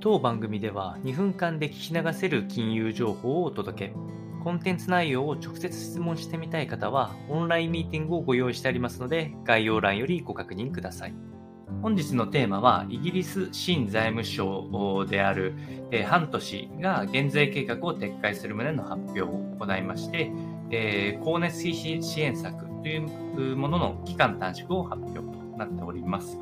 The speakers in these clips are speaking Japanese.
当番組では2分間で聞き流せる金融情報をお届け。コンテンツ内容を直接質問してみたい方は、オンラインミーティングをご用意してありますので、概要欄よりご確認ください。本日のテーマは、イギリス新財務省である、えー、ハント氏が減税計画を撤回する旨の発表を行いまして、え、光熱費支援策というものの期間短縮を発表となっております。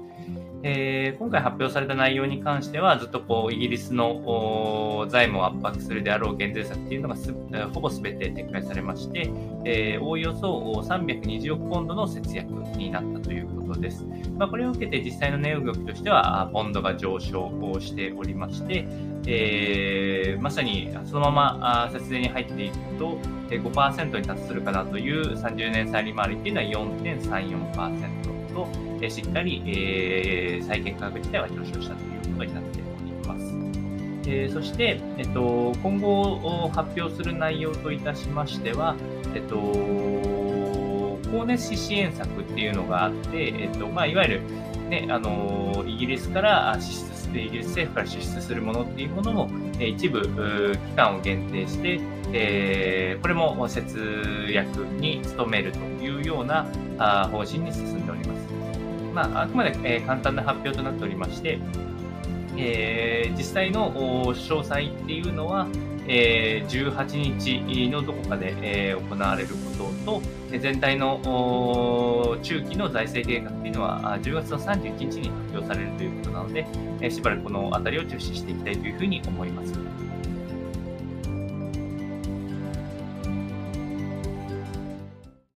えー、今回発表された内容に関しては、ずっとこうイギリスの財務を圧迫するであろう減税策っていうのがすほぼ全て撤回されまして、えー、おおよそ320億ポンドの節約になったということです。まあ、これを受けて実際の値動きとしては、ポンドが上昇をしておりまして、えー、まさにそのまま節税に入っていくと、5%に達するかなという30年債利回りっていうのは4.34%。と、えしっかり、えー、債券価格自体は上昇したということになっております。えー、そして、えっと、今後発表する内容といたしましては、えっと、光熱費支援策っていうのがあって、えっとまあ、いわゆる、ね、あのイギリスから支出する、イギリス政府から支出するものっていうものも、え一部期間を限定して、えー、これも節約に努めるというようなあ方針に進んでおります。まあ、あくまで、えー、簡単な発表となっておりまして、えー、実際の詳細っていうのは、えー、18日のどこかで、えー、行われることと、全体の中期の財政計画っていうのは10月の31日に発表されるということなので、しばらくこのあたりを注視していきたいというふうに思います。